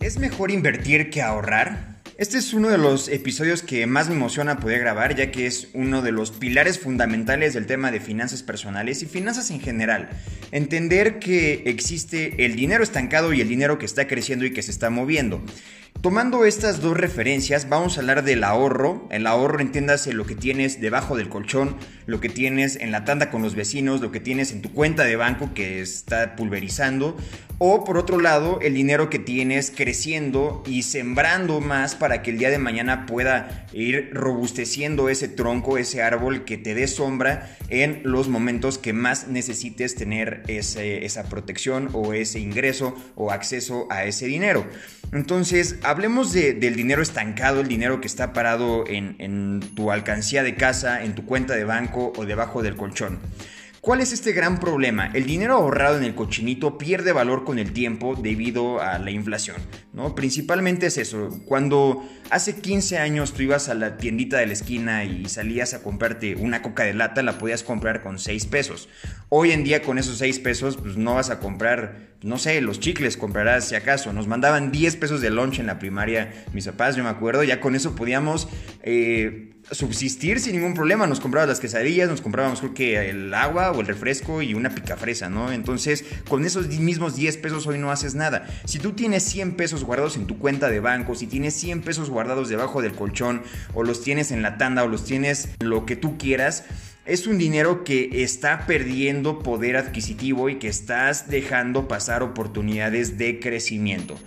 ¿Es mejor invertir que ahorrar? Este es uno de los episodios que más me emociona poder grabar, ya que es uno de los pilares fundamentales del tema de finanzas personales y finanzas en general. Entender que existe el dinero estancado y el dinero que está creciendo y que se está moviendo. Tomando estas dos referencias, vamos a hablar del ahorro. El ahorro, entiéndase lo que tienes debajo del colchón, lo que tienes en la tanda con los vecinos, lo que tienes en tu cuenta de banco que está pulverizando. O por otro lado, el dinero que tienes creciendo y sembrando más para que el día de mañana pueda ir robusteciendo ese tronco, ese árbol que te dé sombra en los momentos que más necesites tener esa protección o ese ingreso o acceso a ese dinero. Entonces, hablemos del dinero estancado, el dinero que está parado en, en tu alcancía de casa, en tu cuenta de banco o debajo del colchón. ¿Cuál es este gran problema? El dinero ahorrado en el cochinito pierde valor con el tiempo debido a la inflación, ¿no? Principalmente es eso, cuando hace 15 años tú ibas a la tiendita de la esquina y salías a comprarte una coca de lata, la podías comprar con 6 pesos. Hoy en día con esos 6 pesos pues no vas a comprar, no sé, los chicles comprarás si acaso. Nos mandaban 10 pesos de lunch en la primaria mis papás, yo me acuerdo, ya con eso podíamos... Eh, subsistir sin ningún problema. Nos comprábamos las quesadillas, nos comprábamos creo que el agua o el refresco y una picafresa, ¿no? Entonces, con esos mismos 10 pesos hoy no haces nada. Si tú tienes 100 pesos guardados en tu cuenta de banco, si tienes 100 pesos guardados debajo del colchón o los tienes en la tanda o los tienes lo que tú quieras, es un dinero que está perdiendo poder adquisitivo y que estás dejando pasar oportunidades de crecimiento.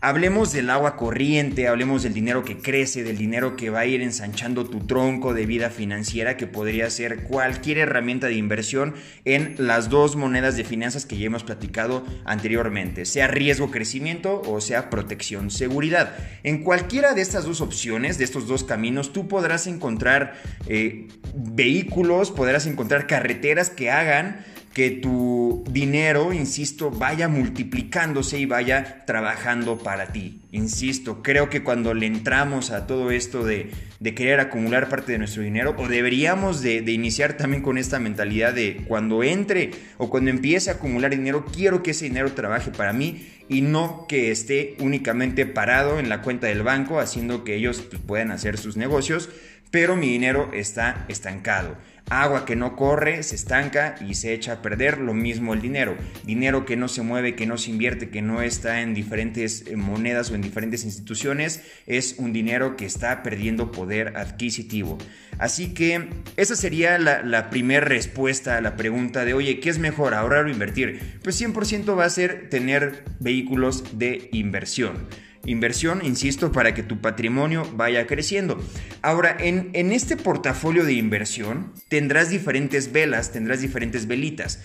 Hablemos del agua corriente, hablemos del dinero que crece, del dinero que va a ir ensanchando tu tronco de vida financiera, que podría ser cualquier herramienta de inversión en las dos monedas de finanzas que ya hemos platicado anteriormente, sea riesgo crecimiento o sea protección seguridad. En cualquiera de estas dos opciones, de estos dos caminos, tú podrás encontrar eh, vehículos, podrás encontrar carreteras que hagan que tu dinero, insisto, vaya multiplicándose y vaya trabajando para ti. Insisto, creo que cuando le entramos a todo esto de, querer acumular parte de nuestro dinero, o deberíamos de, de, iniciar también con esta mentalidad de cuando entre o cuando empiece a acumular dinero, quiero que ese dinero trabaje para mí y no que esté únicamente parado en la cuenta del banco haciendo que ellos pues, puedan hacer sus negocios, pero mi dinero está estancado. Agua que no corre se estanca y se echa a perder, lo mismo el dinero. Dinero que no se mueve, que no se invierte, que no está en diferentes eh, monedas o en diferentes instituciones, es un dinero que está perdiendo poder adquisitivo. Así que esa sería la, primera respuesta a la pregunta de, oye, ¿qué es mejor, ahorrar o invertir? Pues 100% va a ser tener vehículos de inversión. Inversión, insisto, para que tu patrimonio vaya creciendo. Ahora, en, este portafolio de inversión tendrás diferentes velas, tendrás diferentes velitas.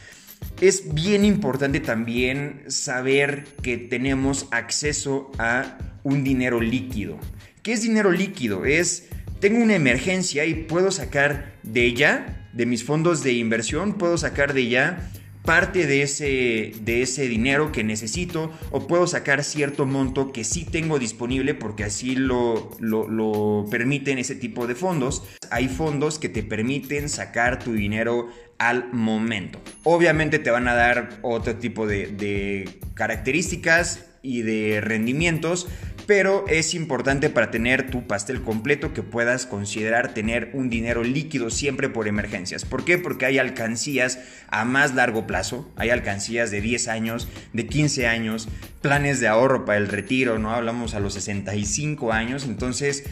Es bien importante también saber que tenemos acceso a un dinero líquido. ¿Qué es dinero líquido? Es, tengo una emergencia y puedo sacar de ella, de mis fondos de inversión, puedo sacar de ella parte de ese, de ese dinero que necesito o puedo sacar cierto monto que sí tengo disponible porque así lo, lo, permiten ese tipo de fondos. Hay fondos que te permiten sacar tu dinero al momento. Obviamente te van a dar otro tipo de, de características y de rendimientos, pero es importante para tener tu pastel completo que puedas considerar tener un dinero líquido siempre por emergencias. ¿Por qué? Porque hay alcancías a más largo plazo, hay alcancías de 10 años, de 15 años, planes de ahorro para el retiro, ¿no? Hablamos a los 65 años, entonces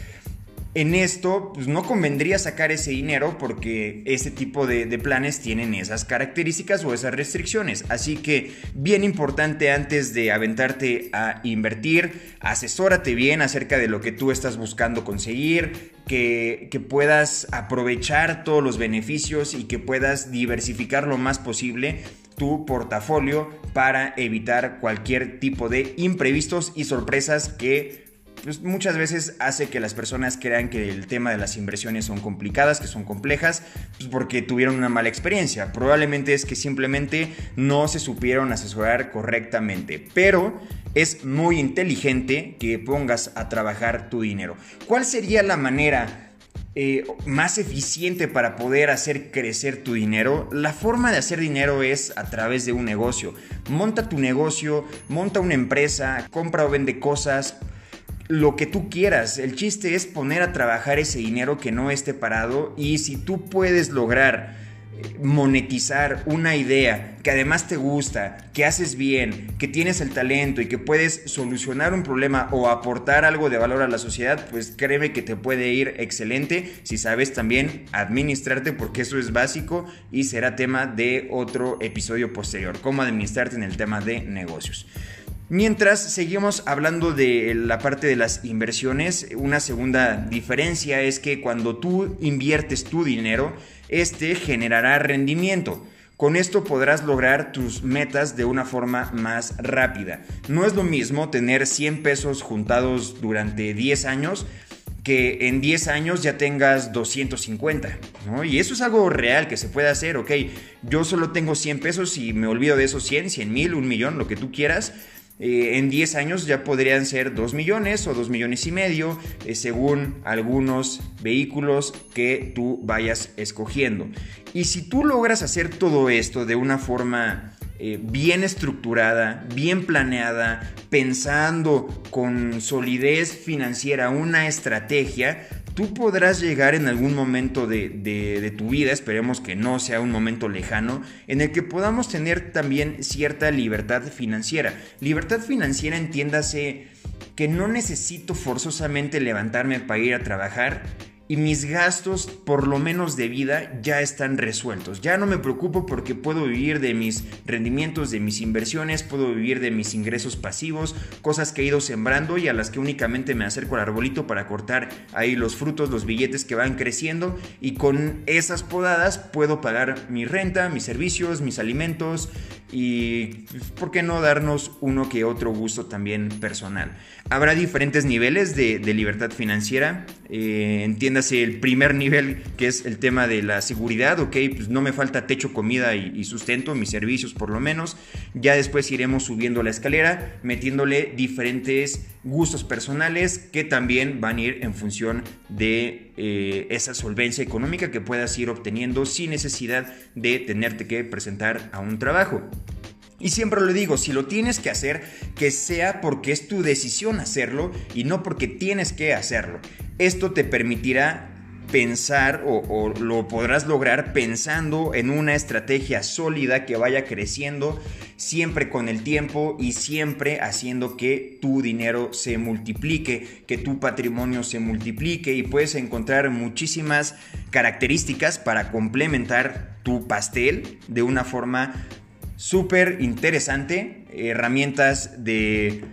en esto, pues no convendría sacar ese dinero porque ese tipo de, planes tienen esas características o esas restricciones. Así que bien importante antes de aventarte a invertir, asesórate bien acerca de lo que tú estás buscando conseguir, que, que puedas aprovechar todos los beneficios y que puedas diversificar lo más posible tu portafolio para evitar cualquier tipo de imprevistos y sorpresas que muchas veces hace que las personas crean que el tema de las inversiones son complicadas, que son complejas, pues porque tuvieron una mala experiencia. Probablemente es que simplemente no se supieron asesorar correctamente, pero es muy inteligente que pongas a trabajar tu dinero. ¿Cuál sería la manera eh, más eficiente para poder hacer crecer tu dinero, la forma de hacer dinero es a través de un negocio. Monta tu negocio, monta una empresa, compra o vende cosas, lo que tú quieras. El chiste es poner a trabajar ese dinero que no esté parado y si tú puedes lograr monetizar una idea que además te gusta, que haces bien, que tienes el talento y que puedes solucionar un problema o aportar algo de valor a la sociedad, pues créeme que te puede ir excelente si sabes también administrarte porque eso es básico y será tema de otro episodio posterior, cómo administrarte en el tema de negocios. Mientras seguimos hablando de la parte de las inversiones, una segunda diferencia es que cuando tú inviertes tu dinero, este generará rendimiento. Con esto podrás lograr tus metas de una forma más rápida. No es lo mismo tener 100 pesos juntados durante 10 años que en 10 años ya tengas 250, Y eso es algo real que se puede hacer, ok, yo solo tengo 100 pesos y me olvido de esos 100, 100 mil, un millón, lo que tú quieras, eh, en 10 años ya podrían ser 2 millones o 2 millones y medio, eh, según algunos vehículos que tú vayas escogiendo. Y si tú logras hacer todo esto de una forma eh, bien estructurada, bien planeada, pensando con solidez financiera una estrategia, tú podrás llegar en algún momento de, tu vida, esperemos que no sea un momento lejano, en el que podamos tener también cierta libertad financiera. Libertad financiera entiéndase que no necesito forzosamente levantarme para ir a trabajar y mis gastos, por lo menos de vida, ya están resueltos. Ya no me preocupo porque puedo vivir de mis rendimientos, de mis inversiones, puedo vivir de mis ingresos pasivos, cosas que he ido sembrando y a las que únicamente me acerco al arbolito para cortar ahí los frutos, los billetes que van creciendo y con esas podadas puedo pagar mi renta, mis servicios, mis alimentos y, pues, ¿por qué no darnos uno que otro gusto también personal? Habrá diferentes niveles de, libertad financiera. Eh, entiéndase el primer nivel, que es el tema de la seguridad, ok, pues no me falta techo, comida y, sustento, mis servicios por lo menos. Ya después iremos subiendo la escalera, metiéndole diferentes gustos personales que también van a ir en función de eh, esa solvencia económica que puedas ir obteniendo sin necesidad de tenerte que presentar a un trabajo. Y siempre lo digo, si lo tienes que hacer, que sea porque es tu decisión hacerlo y no porque tienes que hacerlo. Esto te permitirá pensar o, lo podrás lograr pensando en una estrategia sólida que vaya creciendo siempre con el tiempo y siempre haciendo que tu dinero se multiplique, que tu patrimonio se multiplique y puedes encontrar muchísimas características para complementar tu pastel de una forma súper interesante, herramientas de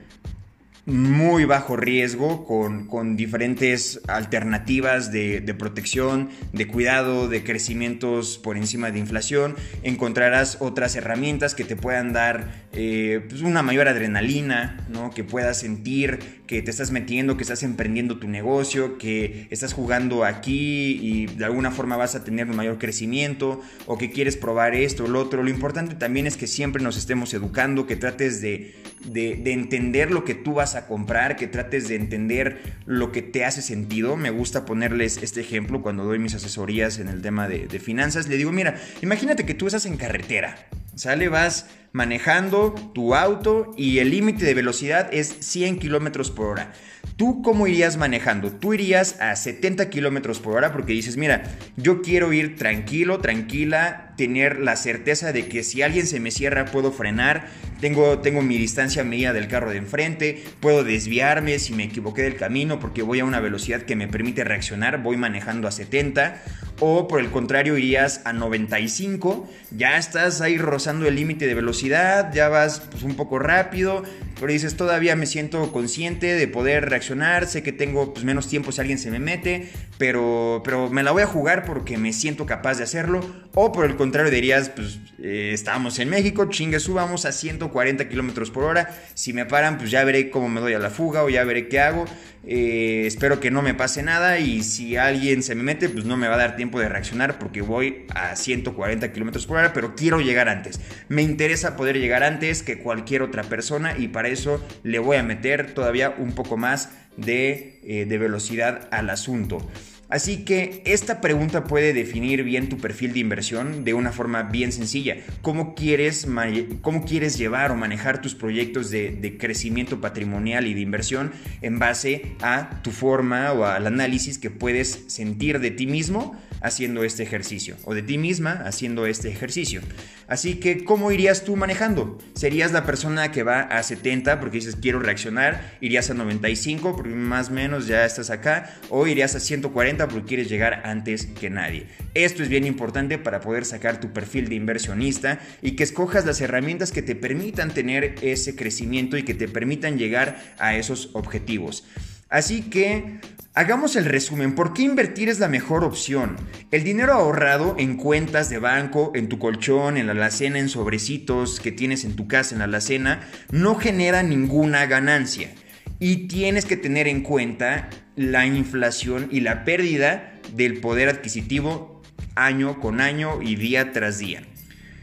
muy bajo riesgo, con, diferentes alternativas de, protección, de cuidado, de crecimientos por encima de inflación. Encontrarás otras herramientas que te puedan dar eh, pues, una mayor adrenalina, ¿no? que puedas sentir que te estás metiendo, que estás emprendiendo tu negocio, que estás jugando aquí y de alguna forma vas a tener un mayor crecimiento o que quieres probar esto o lo otro. Lo importante también es que siempre nos estemos educando, que trates de, de entender lo que tú vas a comprar, que trates de entender lo que te hace sentido. Me gusta ponerles este ejemplo cuando doy mis asesorías en el tema de, de finanzas. Le digo, mira, imagínate que tú estás en carretera, ¿sale? Vas manejando tu auto y el límite de velocidad es 100 kilómetros por hora. ¿Tú cómo irías manejando? Tú irías a 70 kilómetros por hora porque dices, mira, yo quiero ir tranquilo, tranquila, tener la certeza de que si alguien se me cierra puedo frenar, tengo, tengo mi distancia medida del carro de enfrente, puedo desviarme si me equivoqué del camino porque voy a una velocidad que me permite reaccionar, voy manejando a 70 o por el contrario irías a 95, ya estás ahí rozando el límite de velocidad, ya vas pues, un poco rápido, pero dices todavía me siento consciente de poder reaccionar, sé que tengo pues, menos tiempo si alguien se me mete, pero, pero me la voy a jugar porque me siento capaz de hacerlo, o por el contrario dirías pues eh, estamos en México, chingue subamos a 140 kilómetros por hora, si me paran pues ya veré cómo me doy a la fuga o ya veré qué hago, eh, espero que no me pase nada y si alguien se me mete, pues no me va a dar tiempo de reaccionar porque voy a 140 kilómetros por hora, pero quiero llegar antes. Me interesa poder llegar antes que cualquier otra persona y para eso le voy a meter todavía un poco más de, eh, de velocidad al asunto. Así que esta pregunta puede definir bien tu perfil de inversión de una forma bien sencilla. ¿Cómo quieres, cómo quieres llevar o manejar tus proyectos de, de, crecimiento patrimonial y de inversión en base a tu forma o al análisis que puedes sentir de ti mismo haciendo este ejercicio o de ti misma haciendo este ejercicio? Así que, ¿cómo irías tú manejando? ¿Serías la persona que va a 70 porque dices quiero reaccionar? ¿Irías a 95 porque más o menos ya estás acá? ¿O irías a 140? porque quieres llegar antes que nadie. Esto es bien importante para poder sacar tu perfil de inversionista y que escojas las herramientas que te permitan tener ese crecimiento y que te permitan llegar a esos objetivos. Así que hagamos el resumen. ¿Por qué invertir es la mejor opción? El dinero ahorrado en cuentas de banco, en tu colchón, en la alacena, en sobrecitos que tienes en tu casa, en la alacena, no genera ninguna ganancia. Y tienes que tener en cuenta la inflación y la pérdida del poder adquisitivo año con año y día tras día.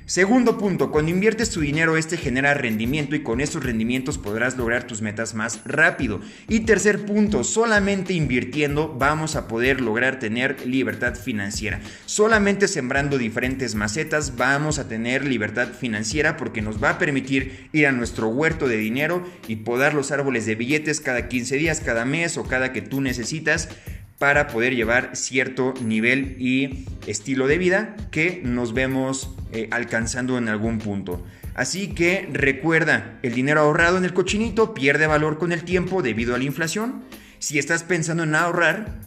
Segundo punto, cuando inviertes tu dinero este genera rendimiento y con estos rendimientos podrás lograr tus metas más rápido. Y tercer punto, solamente invirtiendo vamos a poder lograr tener libertad financiera. Solamente sembrando diferentes macetas vamos a tener libertad financiera porque nos va a permitir ir a nuestro huerto de dinero y podar los árboles de billetes cada 15 días, cada mes o cada que tú necesitas para poder llevar cierto nivel y estilo de vida que nos vemos eh, alcanzando en algún punto. Así que recuerda, el dinero ahorrado en el cochinito pierde valor con el tiempo debido a la inflación. Si estás pensando en ahorrar,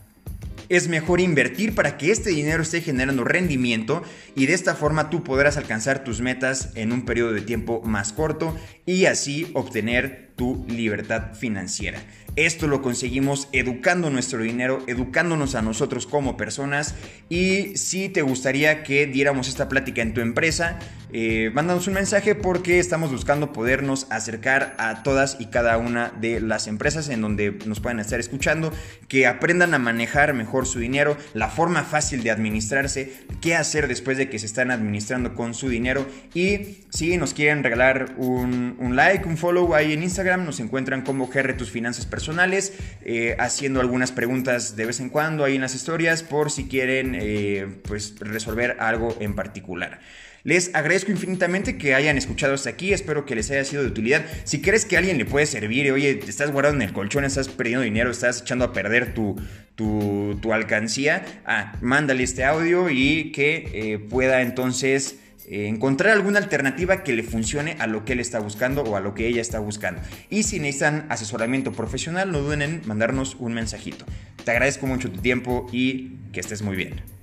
es mejor invertir para que este dinero esté generando rendimiento y de esta forma tú podrás alcanzar tus metas en un periodo de tiempo más corto y así obtener tu libertad financiera. Esto lo conseguimos educando nuestro dinero, educándonos a nosotros como personas. Y si te gustaría que diéramos esta plática en tu empresa, eh, mándanos un mensaje porque estamos buscando podernos acercar a todas y cada una de las empresas en donde nos puedan estar escuchando, que aprendan a manejar mejor su dinero, la forma fácil de administrarse, qué hacer después de que se están administrando con su dinero. Y si nos quieren regalar un, un like, un follow ahí en Instagram, nos encuentran como GR Tus Finanzas Personales eh, haciendo algunas preguntas de vez en cuando ahí en las historias por si quieren eh, pues resolver algo en particular. Les agradezco infinitamente que hayan escuchado hasta aquí, espero que les haya sido de utilidad. Si crees que a alguien le puede servir, oye, te estás guardando en el colchón, estás perdiendo dinero, estás echando a perder tu, tu, alcancía, ah, mándale este audio y que eh, pueda entonces eh, encontrar alguna alternativa que le funcione a lo que él está buscando o a lo que ella está buscando. Y si necesitan asesoramiento profesional, no duden en mandarnos un mensajito. Te agradezco mucho tu tiempo y que estés muy bien.